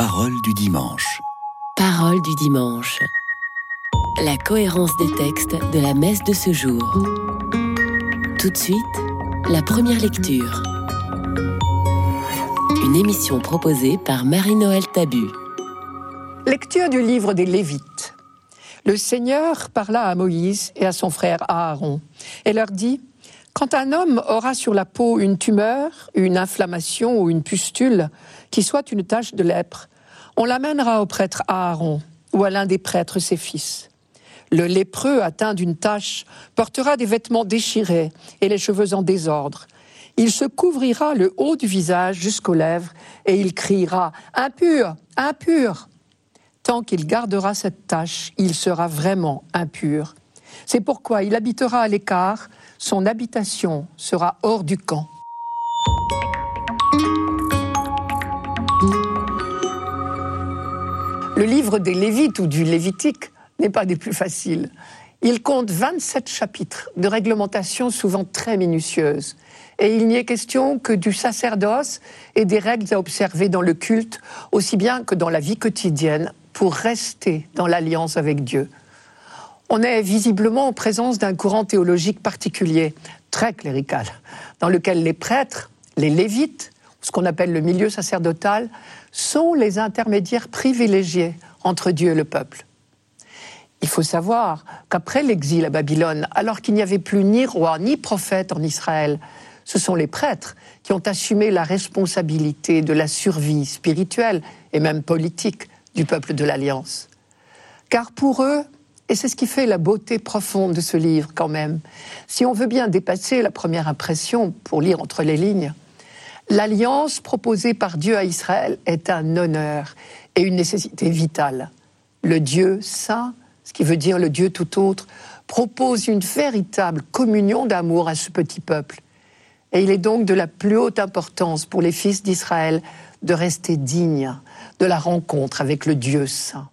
Parole du dimanche. Parole du dimanche. La cohérence des textes de la messe de ce jour. Tout de suite, la première lecture. Une émission proposée par Marie-Noël Tabu. Lecture du livre des Lévites. Le Seigneur parla à Moïse et à son frère Aaron et leur dit quand un homme aura sur la peau une tumeur, une inflammation ou une pustule, qui soit une tache de lèpre, on l'amènera au prêtre Aaron ou à l'un des prêtres ses fils. Le lépreux atteint d'une tache portera des vêtements déchirés et les cheveux en désordre. Il se couvrira le haut du visage jusqu'aux lèvres et il criera Impur, impur. Tant qu'il gardera cette tache, il sera vraiment impur. C'est pourquoi il habitera à l'écart, son habitation sera hors du camp. Le livre des Lévites ou du Lévitique n'est pas des plus faciles. Il compte 27 chapitres de réglementation souvent très minutieuses. Et il n'y est question que du sacerdoce et des règles à observer dans le culte, aussi bien que dans la vie quotidienne, pour rester dans l'alliance avec Dieu. On est visiblement en présence d'un courant théologique particulier, très clérical, dans lequel les prêtres, les lévites, ce qu'on appelle le milieu sacerdotal, sont les intermédiaires privilégiés entre Dieu et le peuple. Il faut savoir qu'après l'exil à Babylone, alors qu'il n'y avait plus ni roi ni prophète en Israël, ce sont les prêtres qui ont assumé la responsabilité de la survie spirituelle et même politique du peuple de l'Alliance. Car pour eux, et c'est ce qui fait la beauté profonde de ce livre quand même. Si on veut bien dépasser la première impression pour lire entre les lignes, l'alliance proposée par Dieu à Israël est un honneur et une nécessité vitale. Le Dieu saint, ce qui veut dire le Dieu tout autre, propose une véritable communion d'amour à ce petit peuple. Et il est donc de la plus haute importance pour les fils d'Israël de rester dignes de la rencontre avec le Dieu saint.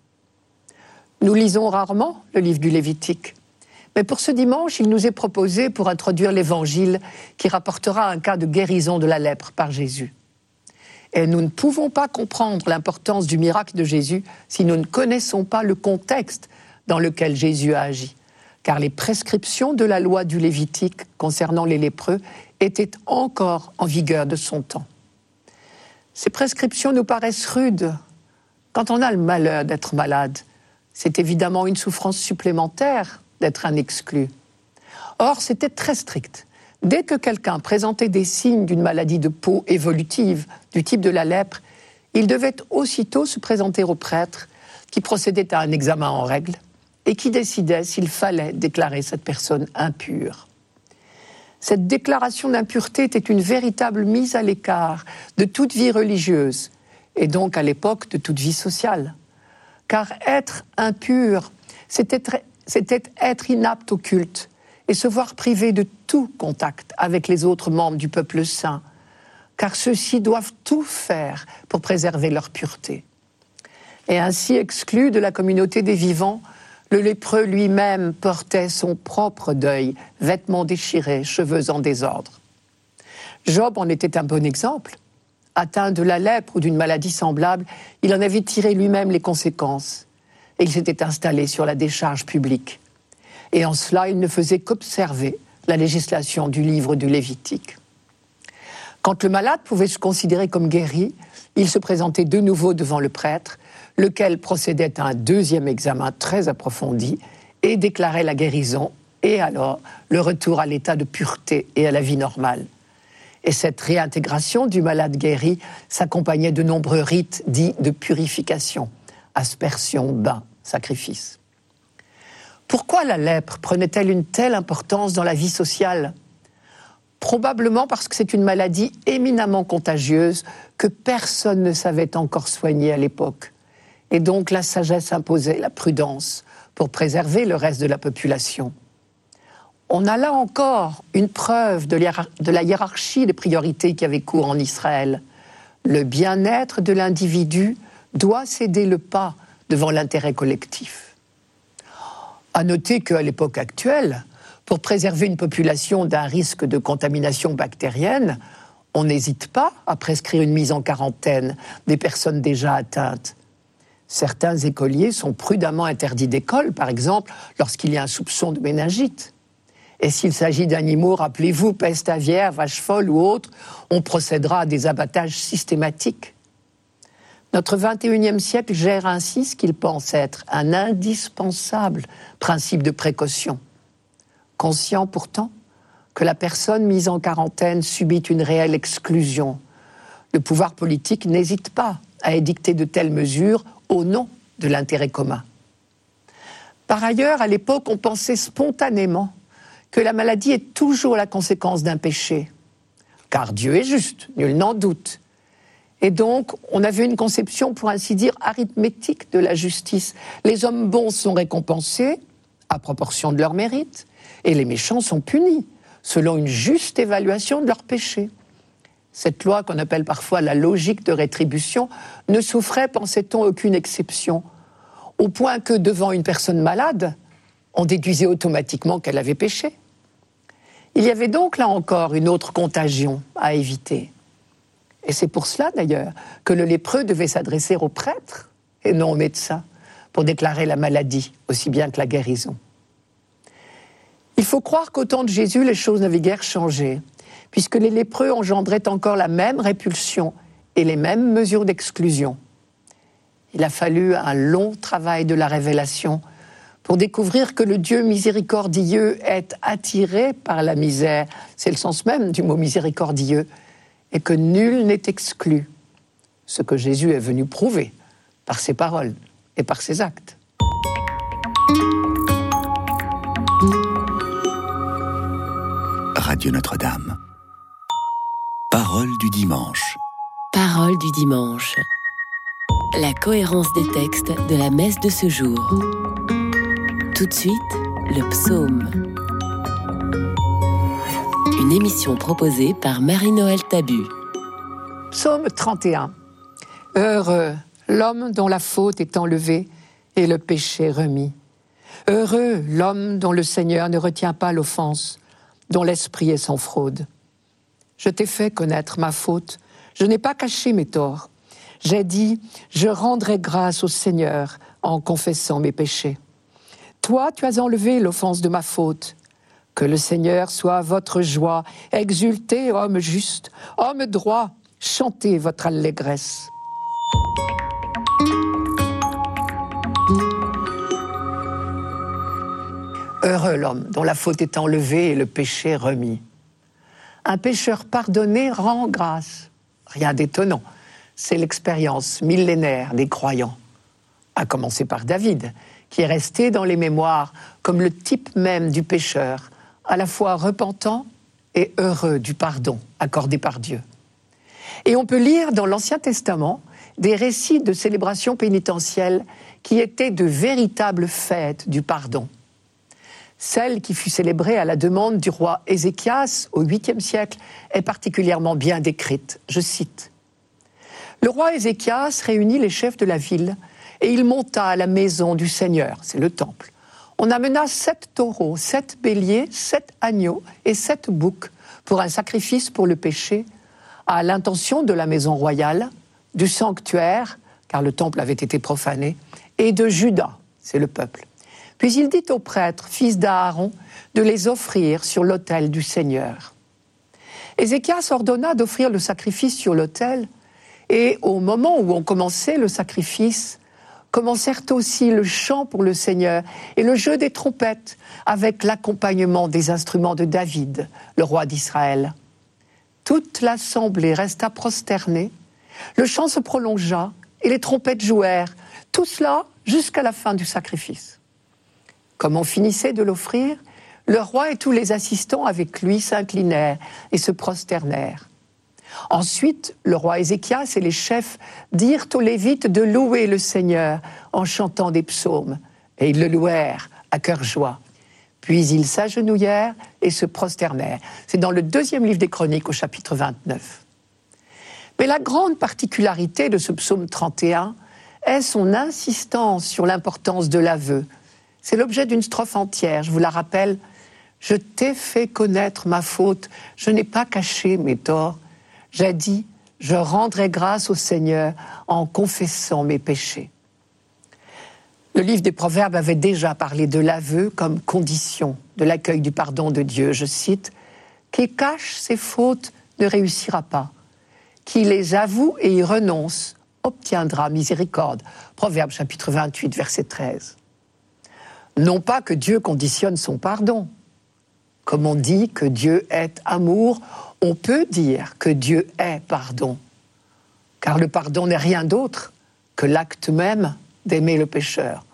Nous lisons rarement le livre du Lévitique. Mais pour ce dimanche, il nous est proposé pour introduire l'évangile qui rapportera un cas de guérison de la lèpre par Jésus. Et nous ne pouvons pas comprendre l'importance du miracle de Jésus si nous ne connaissons pas le contexte dans lequel Jésus a agi. Car les prescriptions de la loi du Lévitique concernant les lépreux étaient encore en vigueur de son temps. Ces prescriptions nous paraissent rudes quand on a le malheur d'être malade c'est évidemment une souffrance supplémentaire d'être un exclu. Or, c'était très strict. Dès que quelqu'un présentait des signes d'une maladie de peau évolutive du type de la lèpre, il devait aussitôt se présenter au prêtre qui procédait à un examen en règle et qui décidait s'il fallait déclarer cette personne impure. Cette déclaration d'impureté était une véritable mise à l'écart de toute vie religieuse et donc à l'époque de toute vie sociale car être impur, c'était être inapte au culte et se voir privé de tout contact avec les autres membres du peuple saint, car ceux-ci doivent tout faire pour préserver leur pureté. Et ainsi exclu de la communauté des vivants, le lépreux lui-même portait son propre deuil, vêtements déchirés, cheveux en désordre. Job en était un bon exemple atteint de la lèpre ou d'une maladie semblable, il en avait tiré lui-même les conséquences. Et il s'était installé sur la décharge publique. Et en cela, il ne faisait qu'observer la législation du livre du Lévitique. Quand le malade pouvait se considérer comme guéri, il se présentait de nouveau devant le prêtre, lequel procédait à un deuxième examen très approfondi et déclarait la guérison et alors le retour à l'état de pureté et à la vie normale. Et cette réintégration du malade guéri s'accompagnait de nombreux rites dits de purification, aspersion, bain, sacrifice. Pourquoi la lèpre prenait-elle une telle importance dans la vie sociale? Probablement parce que c'est une maladie éminemment contagieuse que personne ne savait encore soigner à l'époque. Et donc la sagesse imposait la prudence pour préserver le reste de la population on a là encore une preuve de la hiérarchie des priorités qui avait cours en Israël. Le bien-être de l'individu doit céder le pas devant l'intérêt collectif. À noter qu'à l'époque actuelle, pour préserver une population d'un risque de contamination bactérienne, on n'hésite pas à prescrire une mise en quarantaine des personnes déjà atteintes. Certains écoliers sont prudemment interdits d'école, par exemple, lorsqu'il y a un soupçon de méningite. Et s'il s'agit d'animaux, rappelez-vous, peste aviaire, vache folle ou autre, on procédera à des abattages systématiques. Notre 21e siècle gère ainsi ce qu'il pense être un indispensable principe de précaution. Conscient pourtant que la personne mise en quarantaine subit une réelle exclusion, le pouvoir politique n'hésite pas à édicter de telles mesures au nom de l'intérêt commun. Par ailleurs, à l'époque, on pensait spontanément que la maladie est toujours la conséquence d'un péché. Car Dieu est juste, nul n'en doute. Et donc, on avait une conception, pour ainsi dire, arithmétique de la justice. Les hommes bons sont récompensés à proportion de leur mérite, et les méchants sont punis selon une juste évaluation de leurs péchés. Cette loi qu'on appelle parfois la logique de rétribution ne souffrait, pensait-on, aucune exception, au point que devant une personne malade, on déduisait automatiquement qu'elle avait péché. Il y avait donc là encore une autre contagion à éviter. Et c'est pour cela d'ailleurs que le lépreux devait s'adresser au prêtre et non au médecin pour déclarer la maladie aussi bien que la guérison. Il faut croire qu'au temps de Jésus, les choses n'avaient guère changé, puisque les lépreux engendraient encore la même répulsion et les mêmes mesures d'exclusion. Il a fallu un long travail de la révélation pour découvrir que le Dieu miséricordieux est attiré par la misère, c'est le sens même du mot miséricordieux, et que nul n'est exclu, ce que Jésus est venu prouver par ses paroles et par ses actes. Radio Notre-Dame. Parole du dimanche. Parole du dimanche. La cohérence des textes de la messe de ce jour. Tout de suite, le psaume. Une émission proposée par Marie-Noël Tabu. Psaume 31. Heureux l'homme dont la faute est enlevée et le péché remis. Heureux l'homme dont le Seigneur ne retient pas l'offense, dont l'esprit est sans fraude. Je t'ai fait connaître ma faute, je n'ai pas caché mes torts. J'ai dit, je rendrai grâce au Seigneur en confessant mes péchés. Toi, tu as enlevé l'offense de ma faute. Que le Seigneur soit votre joie. Exultez, homme juste, homme droit, chantez votre allégresse. Heureux l'homme dont la faute est enlevée et le péché remis. Un pécheur pardonné rend grâce. Rien d'étonnant. C'est l'expérience millénaire des croyants, à commencer par David, qui est resté dans les mémoires comme le type même du pécheur, à la fois repentant et heureux du pardon accordé par Dieu. Et on peut lire dans l'Ancien Testament des récits de célébrations pénitentielles qui étaient de véritables fêtes du pardon. Celle qui fut célébrée à la demande du roi Ézéchias au 8e siècle est particulièrement bien décrite. Je cite Le roi Ézéchias réunit les chefs de la ville et il monta à la maison du Seigneur, c'est le temple. On amena sept taureaux, sept béliers, sept agneaux et sept boucs pour un sacrifice pour le péché, à l'intention de la maison royale, du sanctuaire, car le temple avait été profané, et de Judas, c'est le peuple. Puis il dit aux prêtres, fils d'Aaron, de les offrir sur l'autel du Seigneur. Ézéchias ordonna d'offrir le sacrifice sur l'autel, et au moment où on commençait le sacrifice, commencèrent aussi le chant pour le Seigneur et le jeu des trompettes avec l'accompagnement des instruments de David, le roi d'Israël. Toute l'assemblée resta prosternée, le chant se prolongea et les trompettes jouèrent, tout cela jusqu'à la fin du sacrifice. Comme on finissait de l'offrir, le roi et tous les assistants avec lui s'inclinèrent et se prosternèrent. Ensuite, le roi Ézéchias et les chefs dirent aux Lévites de louer le Seigneur en chantant des psaumes, et ils le louèrent à cœur joie. Puis ils s'agenouillèrent et se prosternèrent. C'est dans le deuxième livre des Chroniques au chapitre 29. Mais la grande particularité de ce psaume 31 est son insistance sur l'importance de l'aveu. C'est l'objet d'une strophe entière, je vous la rappelle. Je t'ai fait connaître ma faute, je n'ai pas caché mes torts. J'ai dit, je rendrai grâce au Seigneur en confessant mes péchés. Le livre des Proverbes avait déjà parlé de l'aveu comme condition de l'accueil du pardon de Dieu. Je cite, Qui cache ses fautes ne réussira pas. Qui les avoue et y renonce obtiendra miséricorde. Proverbe chapitre 28, verset 13. Non pas que Dieu conditionne son pardon. Comme on dit que Dieu est amour, on peut dire que Dieu est pardon. Car le pardon n'est rien d'autre que l'acte même d'aimer le pécheur.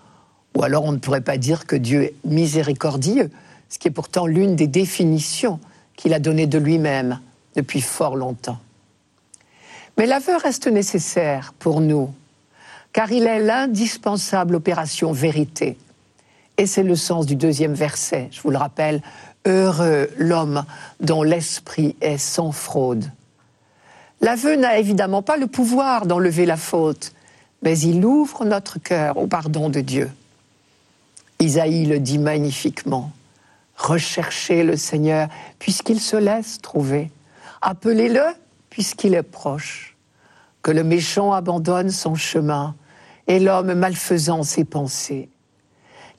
Ou alors on ne pourrait pas dire que Dieu est miséricordieux, ce qui est pourtant l'une des définitions qu'il a données de lui-même depuis fort longtemps. Mais l'aveu reste nécessaire pour nous, car il est l'indispensable opération vérité. Et c'est le sens du deuxième verset, je vous le rappelle, Heureux l'homme dont l'esprit est sans fraude. L'aveu n'a évidemment pas le pouvoir d'enlever la faute, mais il ouvre notre cœur au pardon de Dieu. Isaïe le dit magnifiquement. Recherchez le Seigneur puisqu'il se laisse trouver. Appelez-le puisqu'il est proche. Que le méchant abandonne son chemin et l'homme malfaisant ses pensées.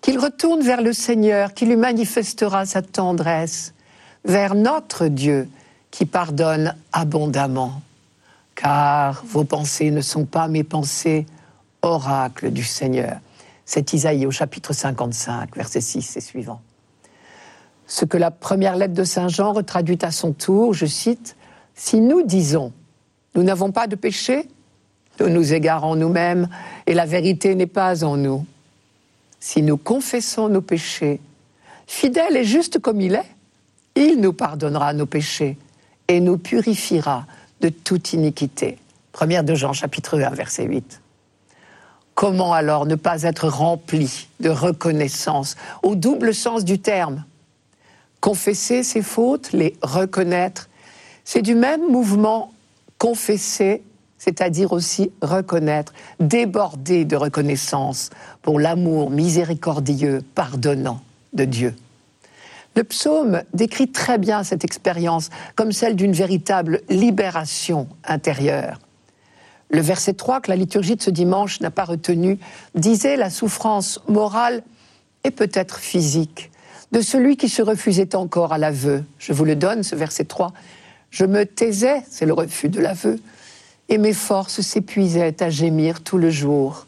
Qu'il retourne vers le Seigneur qui lui manifestera sa tendresse, vers notre Dieu qui pardonne abondamment. Car vos pensées ne sont pas mes pensées, oracle du Seigneur. C'est Isaïe au chapitre 55, verset 6 et suivant. Ce que la première lettre de Saint Jean retraduit à son tour, je cite, Si nous disons, nous n'avons pas de péché, nous nous égarons nous-mêmes et la vérité n'est pas en nous. Si nous confessons nos péchés, fidèle et juste comme il est, il nous pardonnera nos péchés et nous purifiera de toute iniquité. Première de Jean, chapitre 1, verset 8. Comment alors ne pas être rempli de reconnaissance au double sens du terme? Confesser ses fautes, les reconnaître, c'est du même mouvement confesser, c'est-à-dire aussi reconnaître, déborder de reconnaissance pour l'amour miséricordieux, pardonnant de Dieu. Le psaume décrit très bien cette expérience comme celle d'une véritable libération intérieure. Le verset 3 que la liturgie de ce dimanche n'a pas retenu disait la souffrance morale et peut-être physique de celui qui se refusait encore à l'aveu. Je vous le donne, ce verset 3. Je me taisais, c'est le refus de l'aveu, et mes forces s'épuisaient à gémir tout le jour.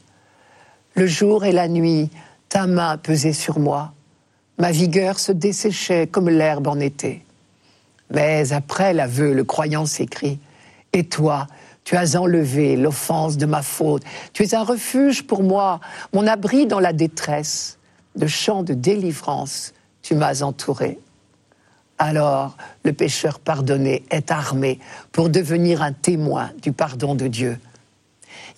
Le jour et la nuit, ta main pesait sur moi. Ma vigueur se desséchait comme l'herbe en été. Mais après l'aveu, le croyant s'écrie Et toi, tu as enlevé l'offense de ma faute. Tu es un refuge pour moi, mon abri dans la détresse. De chants de délivrance, tu m'as entouré. Alors, le pécheur pardonné est armé pour devenir un témoin du pardon de Dieu.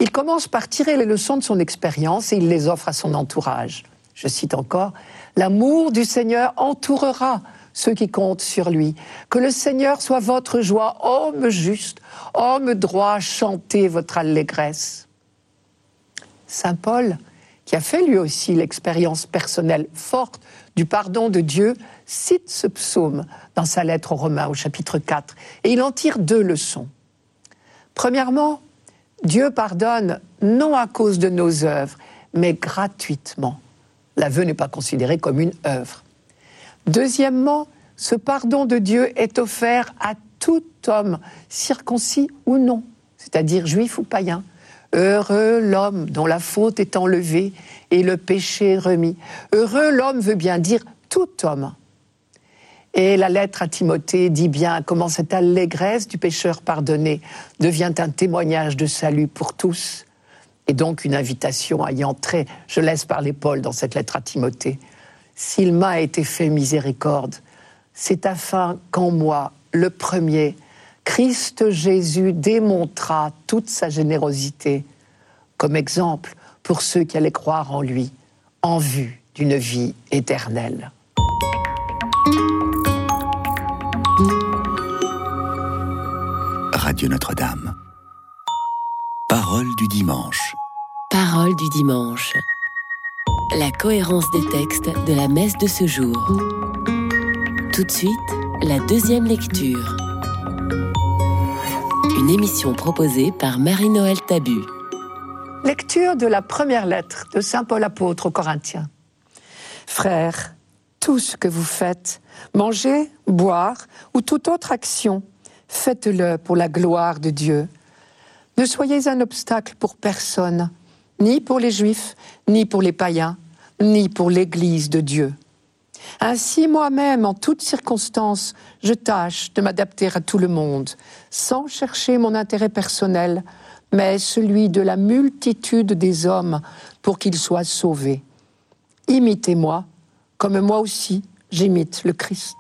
Il commence par tirer les leçons de son expérience et il les offre à son entourage. Je cite encore, L'amour du Seigneur entourera ceux qui comptent sur lui. Que le Seigneur soit votre joie, homme juste, homme droit, chantez votre allégresse. Saint Paul, qui a fait lui aussi l'expérience personnelle forte du pardon de Dieu, cite ce psaume dans sa lettre aux Romains au chapitre 4, et il en tire deux leçons. Premièrement, Dieu pardonne non à cause de nos œuvres, mais gratuitement. L'aveu n'est pas considéré comme une œuvre. Deuxièmement, ce pardon de Dieu est offert à tout homme, circoncis ou non, c'est-à-dire juif ou païen. Heureux l'homme dont la faute est enlevée et le péché remis. Heureux l'homme veut bien dire tout homme. Et la lettre à Timothée dit bien comment cette allégresse du pécheur pardonné devient un témoignage de salut pour tous et donc une invitation à y entrer. Je laisse parler Paul dans cette lettre à Timothée. S'il m'a été fait miséricorde, c'est afin qu'en moi, le premier, Christ Jésus démontra toute sa générosité comme exemple pour ceux qui allaient croire en lui, en vue d'une vie éternelle. Radio Notre-Dame. Parole du dimanche. Parole du dimanche. La cohérence des textes de la messe de ce jour. Tout de suite, la deuxième lecture. Une émission proposée par Marie-Noël Tabu. Lecture de la première lettre de Saint Paul apôtre aux Corinthiens. Frères, tout ce que vous faites, manger, boire ou toute autre action, faites-le pour la gloire de Dieu. Ne soyez un obstacle pour personne, ni pour les Juifs, ni pour les païens, ni pour l'Église de Dieu. Ainsi, moi-même, en toutes circonstances, je tâche de m'adapter à tout le monde, sans chercher mon intérêt personnel, mais celui de la multitude des hommes pour qu'ils soient sauvés. Imitez-moi, comme moi aussi j'imite le Christ.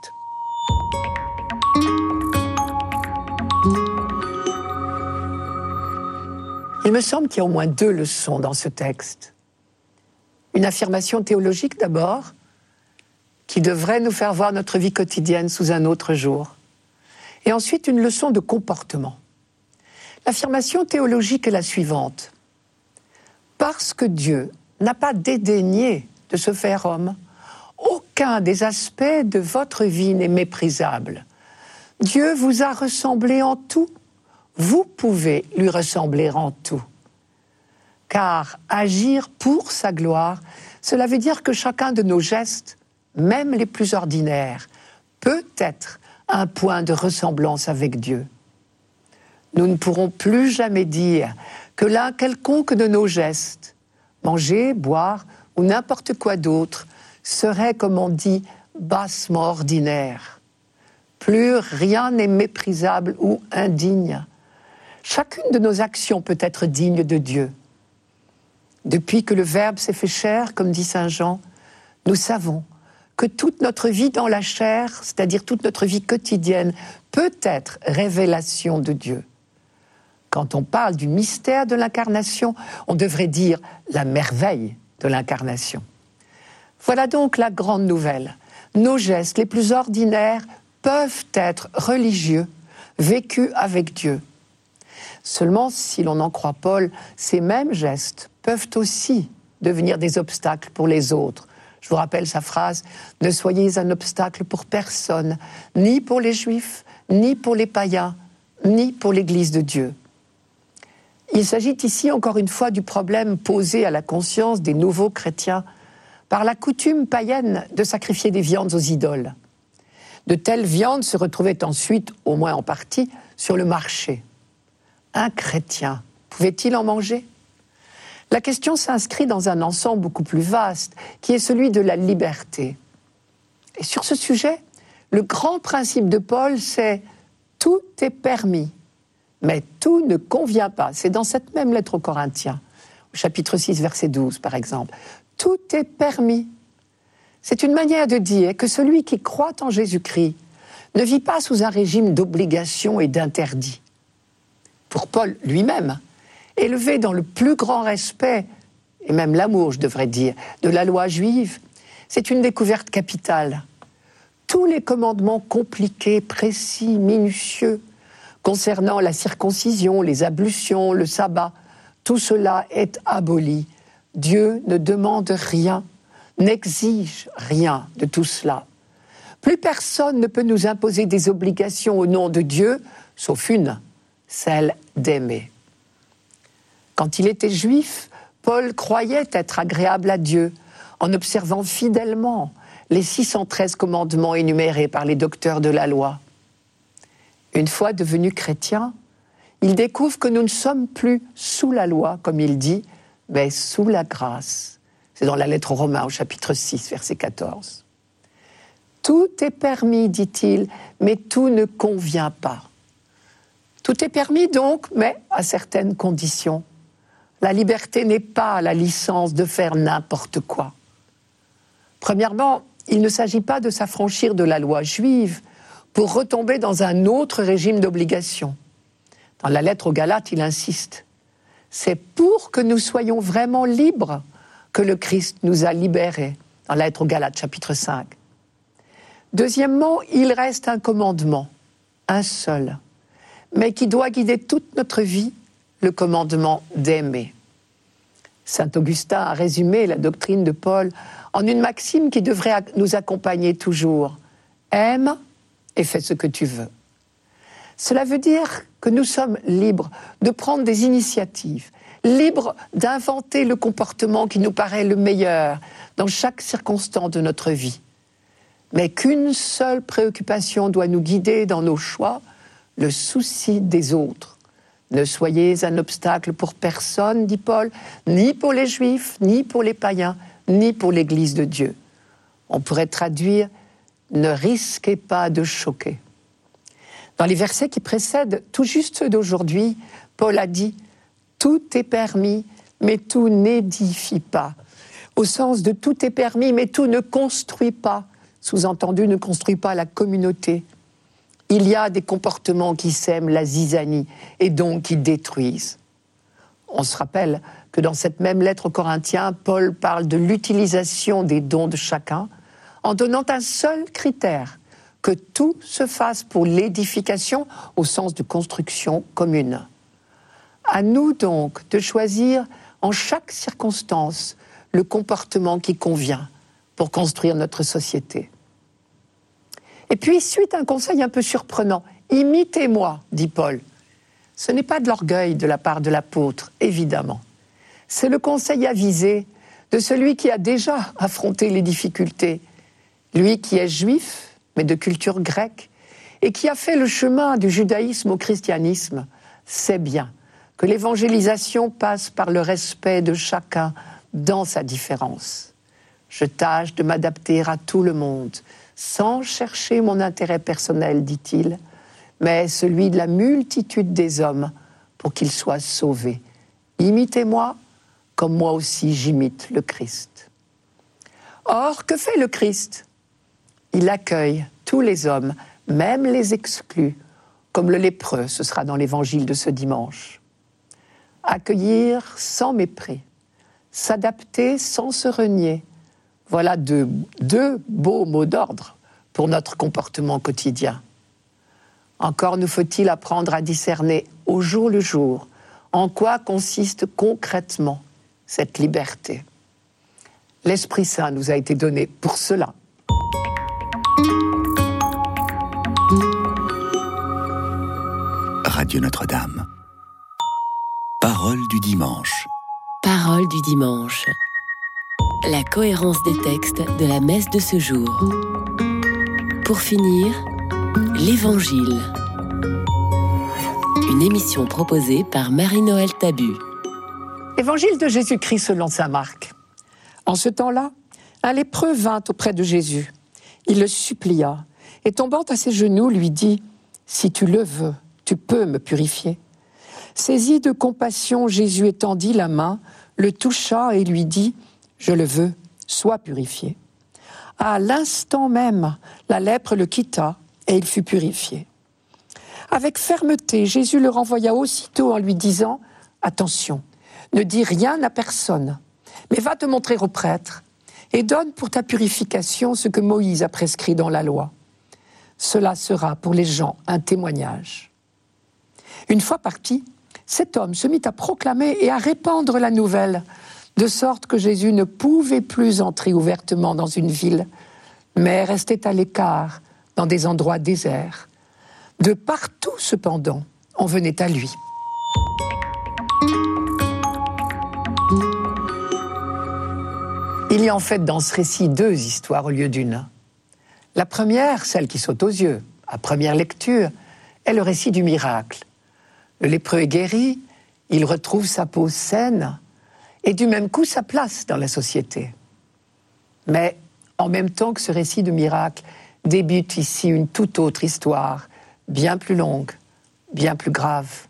Il me semble qu'il y a au moins deux leçons dans ce texte. Une affirmation théologique d'abord, qui devrait nous faire voir notre vie quotidienne sous un autre jour. Et ensuite une leçon de comportement. L'affirmation théologique est la suivante. Parce que Dieu n'a pas dédaigné de se faire homme, aucun des aspects de votre vie n'est méprisable. Dieu vous a ressemblé en tout. Vous pouvez lui ressembler en tout. Car agir pour sa gloire, cela veut dire que chacun de nos gestes, même les plus ordinaires, peut être un point de ressemblance avec Dieu. Nous ne pourrons plus jamais dire que l'un quelconque de nos gestes, manger, boire ou n'importe quoi d'autre, serait, comme on dit, bassement ordinaire. Plus rien n'est méprisable ou indigne. Chacune de nos actions peut être digne de Dieu. Depuis que le Verbe s'est fait chair, comme dit Saint Jean, nous savons que toute notre vie dans la chair, c'est-à-dire toute notre vie quotidienne, peut être révélation de Dieu. Quand on parle du mystère de l'incarnation, on devrait dire la merveille de l'incarnation. Voilà donc la grande nouvelle. Nos gestes les plus ordinaires peuvent être religieux, vécus avec Dieu. Seulement, si l'on en croit Paul, ces mêmes gestes peuvent aussi devenir des obstacles pour les autres. Je vous rappelle sa phrase, ne soyez un obstacle pour personne, ni pour les juifs, ni pour les païens, ni pour l'Église de Dieu. Il s'agit ici encore une fois du problème posé à la conscience des nouveaux chrétiens par la coutume païenne de sacrifier des viandes aux idoles. De telles viandes se retrouvaient ensuite, au moins en partie, sur le marché. Un chrétien pouvait-il en manger? La question s'inscrit dans un ensemble beaucoup plus vaste, qui est celui de la liberté. Et sur ce sujet, le grand principe de Paul, c'est tout est permis, mais tout ne convient pas. C'est dans cette même lettre aux Corinthiens, au chapitre 6, verset 12, par exemple. Tout est permis. C'est une manière de dire que celui qui croit en Jésus-Christ ne vit pas sous un régime d'obligation et d'interdit. Pour Paul lui-même, élevé dans le plus grand respect, et même l'amour, je devrais dire, de la loi juive, c'est une découverte capitale. Tous les commandements compliqués, précis, minutieux, concernant la circoncision, les ablutions, le sabbat, tout cela est aboli. Dieu ne demande rien, n'exige rien de tout cela. Plus personne ne peut nous imposer des obligations au nom de Dieu, sauf une, celle d'aimer. Quand il était juif, Paul croyait être agréable à Dieu en observant fidèlement les 613 commandements énumérés par les docteurs de la loi. Une fois devenu chrétien, il découvre que nous ne sommes plus sous la loi, comme il dit, mais sous la grâce. C'est dans la lettre aux Romains au chapitre 6, verset 14. Tout est permis, dit-il, mais tout ne convient pas. Tout est permis donc, mais à certaines conditions. La liberté n'est pas la licence de faire n'importe quoi. Premièrement, il ne s'agit pas de s'affranchir de la loi juive pour retomber dans un autre régime d'obligation. Dans la lettre aux Galates, il insiste. C'est pour que nous soyons vraiment libres que le Christ nous a libérés, dans la lettre aux Galates, chapitre 5. Deuxièmement, il reste un commandement, un seul, mais qui doit guider toute notre vie le commandement d'aimer. Saint Augustin a résumé la doctrine de Paul en une maxime qui devrait nous accompagner toujours. Aime et fais ce que tu veux. Cela veut dire que nous sommes libres de prendre des initiatives, libres d'inventer le comportement qui nous paraît le meilleur dans chaque circonstance de notre vie. Mais qu'une seule préoccupation doit nous guider dans nos choix, le souci des autres. Ne soyez un obstacle pour personne, dit Paul, ni pour les juifs, ni pour les païens, ni pour l'Église de Dieu. On pourrait traduire ne risquez pas de choquer. Dans les versets qui précèdent, tout juste d'aujourd'hui, Paul a dit Tout est permis, mais tout n'édifie pas. Au sens de tout est permis, mais tout ne construit pas. Sous-entendu, ne construit pas la communauté. Il y a des comportements qui sèment la zizanie et donc qui détruisent. On se rappelle que dans cette même lettre aux Corinthiens, Paul parle de l'utilisation des dons de chacun en donnant un seul critère, que tout se fasse pour l'édification au sens de construction commune. À nous donc de choisir en chaque circonstance le comportement qui convient pour construire notre société. Et puis, suite à un conseil un peu surprenant, imitez-moi, dit Paul. Ce n'est pas de l'orgueil de la part de l'apôtre, évidemment. C'est le conseil avisé de celui qui a déjà affronté les difficultés, lui qui est juif mais de culture grecque, et qui a fait le chemin du judaïsme au christianisme, sait bien que l'évangélisation passe par le respect de chacun dans sa différence. Je tâche de m'adapter à tout le monde, sans chercher mon intérêt personnel, dit-il, mais celui de la multitude des hommes pour qu'ils soient sauvés. Imitez-moi comme moi aussi j'imite le Christ. Or, que fait le Christ? Il accueille tous les hommes, même les exclus, comme le lépreux, ce sera dans l'évangile de ce dimanche. Accueillir sans mépris, s'adapter sans se renier, voilà deux, deux beaux mots d'ordre pour notre comportement quotidien. Encore nous faut-il apprendre à discerner au jour le jour en quoi consiste concrètement cette liberté. L'Esprit Saint nous a été donné pour cela. Radio Notre-Dame. Parole du dimanche. Parole du dimanche. La cohérence des textes de la messe de ce jour. Pour finir, l'Évangile. Une émission proposée par Marie-Noël Tabu. Évangile de Jésus-Christ selon saint Marc. En ce temps-là, un lépreux vint auprès de Jésus. Il le supplia et tombant à ses genoux lui dit, Si tu le veux, tu peux me purifier. Saisi de compassion, Jésus étendit la main, le toucha et lui dit, Je le veux, sois purifié. À l'instant même, la lèpre le quitta et il fut purifié. Avec fermeté, Jésus le renvoya aussitôt en lui disant, Attention, ne dis rien à personne, mais va te montrer au prêtre et donne pour ta purification ce que Moïse a prescrit dans la loi. Cela sera pour les gens un témoignage. Une fois parti, cet homme se mit à proclamer et à répandre la nouvelle, de sorte que Jésus ne pouvait plus entrer ouvertement dans une ville, mais restait à l'écart, dans des endroits déserts. De partout, cependant, on venait à lui. Il y a en fait dans ce récit deux histoires au lieu d'une. La première, celle qui saute aux yeux, à première lecture, est le récit du miracle. Le lépreux est guéri, il retrouve sa peau saine et du même coup sa place dans la société. Mais en même temps que ce récit de miracle, débute ici une toute autre histoire, bien plus longue, bien plus grave,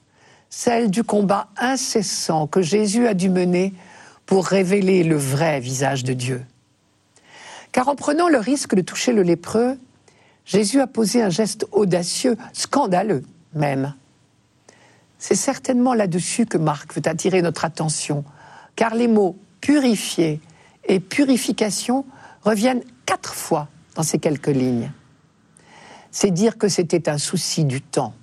celle du combat incessant que Jésus a dû mener pour révéler le vrai visage de Dieu. Car en prenant le risque de toucher le lépreux, Jésus a posé un geste audacieux, scandaleux même, c'est certainement là-dessus que Marc veut attirer notre attention, car les mots purifier et purification reviennent quatre fois dans ces quelques lignes. C'est dire que c'était un souci du temps.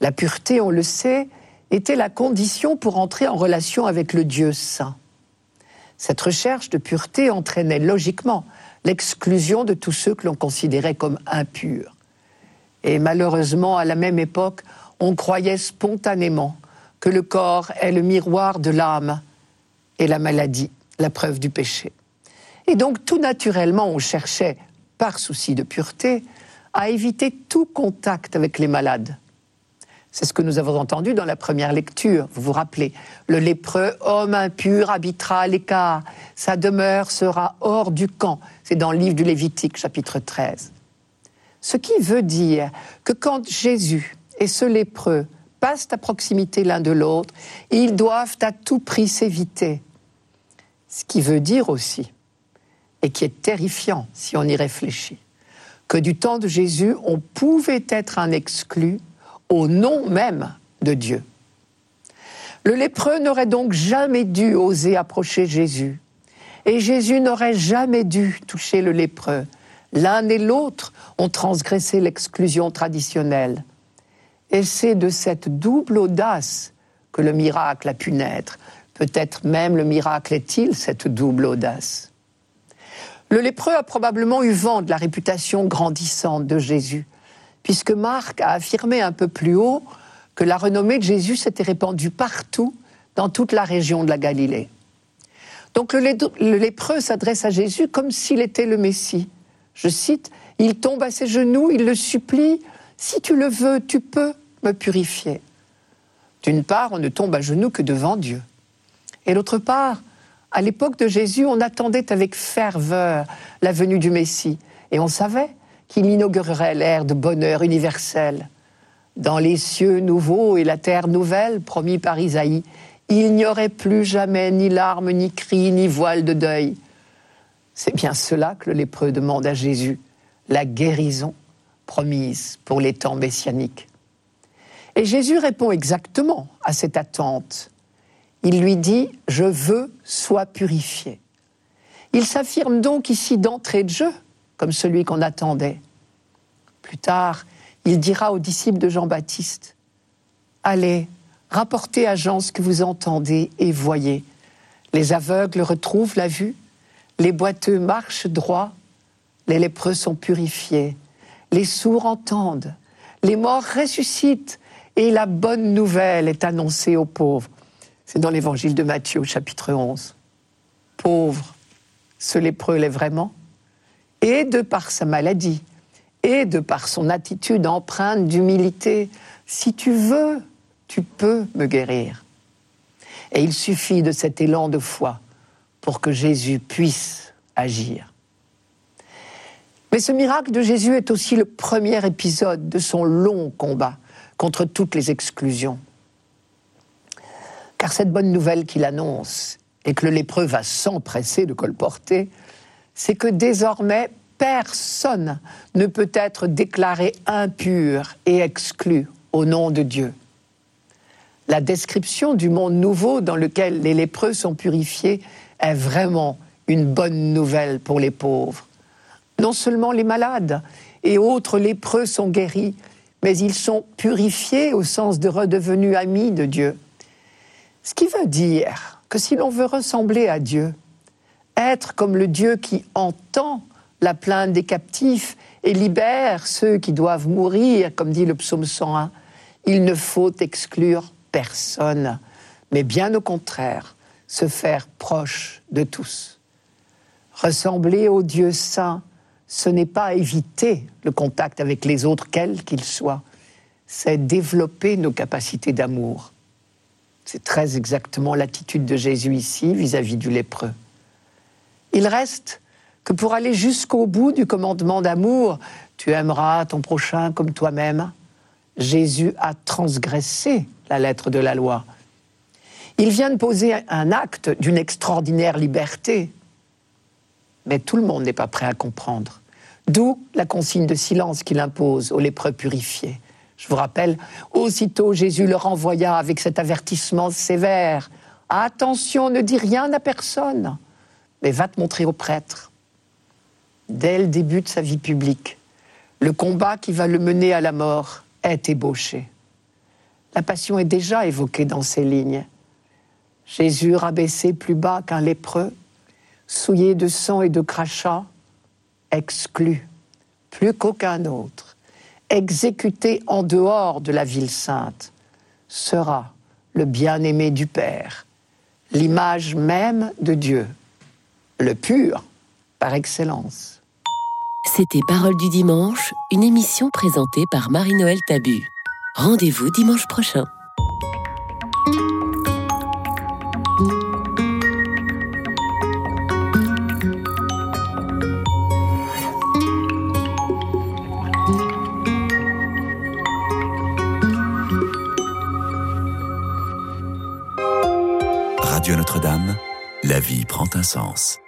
La pureté, on le sait, était la condition pour entrer en relation avec le Dieu saint. Cette recherche de pureté entraînait logiquement l'exclusion de tous ceux que l'on considérait comme impurs. Et malheureusement, à la même époque, on croyait spontanément que le corps est le miroir de l'âme et la maladie, la preuve du péché. Et donc, tout naturellement, on cherchait, par souci de pureté, à éviter tout contact avec les malades. C'est ce que nous avons entendu dans la première lecture, vous vous rappelez. Le lépreux, homme impur, habitera à l'écart. Sa demeure sera hors du camp. C'est dans le livre du Lévitique, chapitre 13. Ce qui veut dire que quand Jésus et ce lépreux passent à proximité l'un de l'autre, ils doivent à tout prix s'éviter. Ce qui veut dire aussi, et qui est terrifiant si on y réfléchit, que du temps de Jésus, on pouvait être un exclu au nom même de Dieu. Le lépreux n'aurait donc jamais dû oser approcher Jésus. Et Jésus n'aurait jamais dû toucher le lépreux. L'un et l'autre ont transgressé l'exclusion traditionnelle. Et c'est de cette double audace que le miracle a pu naître. Peut-être même le miracle est-il cette double audace. Le lépreux a probablement eu vent de la réputation grandissante de Jésus puisque Marc a affirmé un peu plus haut que la renommée de Jésus s'était répandue partout dans toute la région de la Galilée. Donc le, lépreux s'adresse à Jésus comme s'il était le Messie. Je cite, il tombe à ses genoux, il le supplie, si tu le veux, tu peux me purifier. D'une part, on ne tombe à genoux que devant Dieu. Et d'autre part, à l'époque de Jésus, on attendait avec ferveur la venue du Messie. Et on savait qu'il inaugurerait l'ère de bonheur universel. Dans les cieux nouveaux et la terre nouvelle, promis par Isaïe, il n'y aurait plus jamais ni larmes, ni cris, ni voile de deuil. C'est bien cela que le lépreux demande à Jésus, la guérison promise pour les temps messianiques. Et Jésus répond exactement à cette attente. Il lui dit, je veux, sois purifié. Il s'affirme donc ici d'entrée de jeu comme celui qu'on attendait. Plus tard, il dira aux disciples de Jean-Baptiste, Allez, rapportez à Jean ce que vous entendez et voyez. Les aveugles retrouvent la vue, les boiteux marchent droit, les lépreux sont purifiés, les sourds entendent, les morts ressuscitent et la bonne nouvelle est annoncée aux pauvres. C'est dans l'évangile de Matthieu, chapitre 11. Pauvre, ce lépreux l'est vraiment et de par sa maladie, et de par son attitude empreinte d'humilité, si tu veux, tu peux me guérir. Et il suffit de cet élan de foi pour que Jésus puisse agir. Mais ce miracle de Jésus est aussi le premier épisode de son long combat contre toutes les exclusions. Car cette bonne nouvelle qu'il annonce, et que le lépreux va s'empresser de colporter, c'est que désormais, personne ne peut être déclaré impur et exclu au nom de Dieu. La description du monde nouveau dans lequel les lépreux sont purifiés est vraiment une bonne nouvelle pour les pauvres. Non seulement les malades et autres lépreux sont guéris, mais ils sont purifiés au sens de redevenus amis de Dieu. Ce qui veut dire que si l'on veut ressembler à Dieu, être comme le Dieu qui entend la plainte des captifs et libère ceux qui doivent mourir, comme dit le psaume 101. Il ne faut exclure personne, mais bien au contraire, se faire proche de tous. Ressembler au Dieu saint, ce n'est pas éviter le contact avec les autres, quels qu'ils soient, c'est développer nos capacités d'amour. C'est très exactement l'attitude de Jésus ici vis-à-vis du lépreux. Il reste que pour aller jusqu'au bout du commandement d'amour, tu aimeras ton prochain comme toi-même, Jésus a transgressé la lettre de la loi. Il vient de poser un acte d'une extraordinaire liberté, mais tout le monde n'est pas prêt à comprendre. D'où la consigne de silence qu'il impose aux lépreux purifiés. Je vous rappelle, aussitôt Jésus le renvoya avec cet avertissement sévère. Attention, ne dis rien à personne mais va te montrer au prêtre. Dès le début de sa vie publique, le combat qui va le mener à la mort est ébauché. La passion est déjà évoquée dans ces lignes. Jésus rabaissé plus bas qu'un lépreux, souillé de sang et de crachats, exclu, plus qu'aucun autre, exécuté en dehors de la ville sainte, sera le bien-aimé du Père, l'image même de Dieu, le pur par excellence. C'était Parole du dimanche, une émission présentée par Marie-Noël Tabu. Rendez-vous dimanche prochain. Radio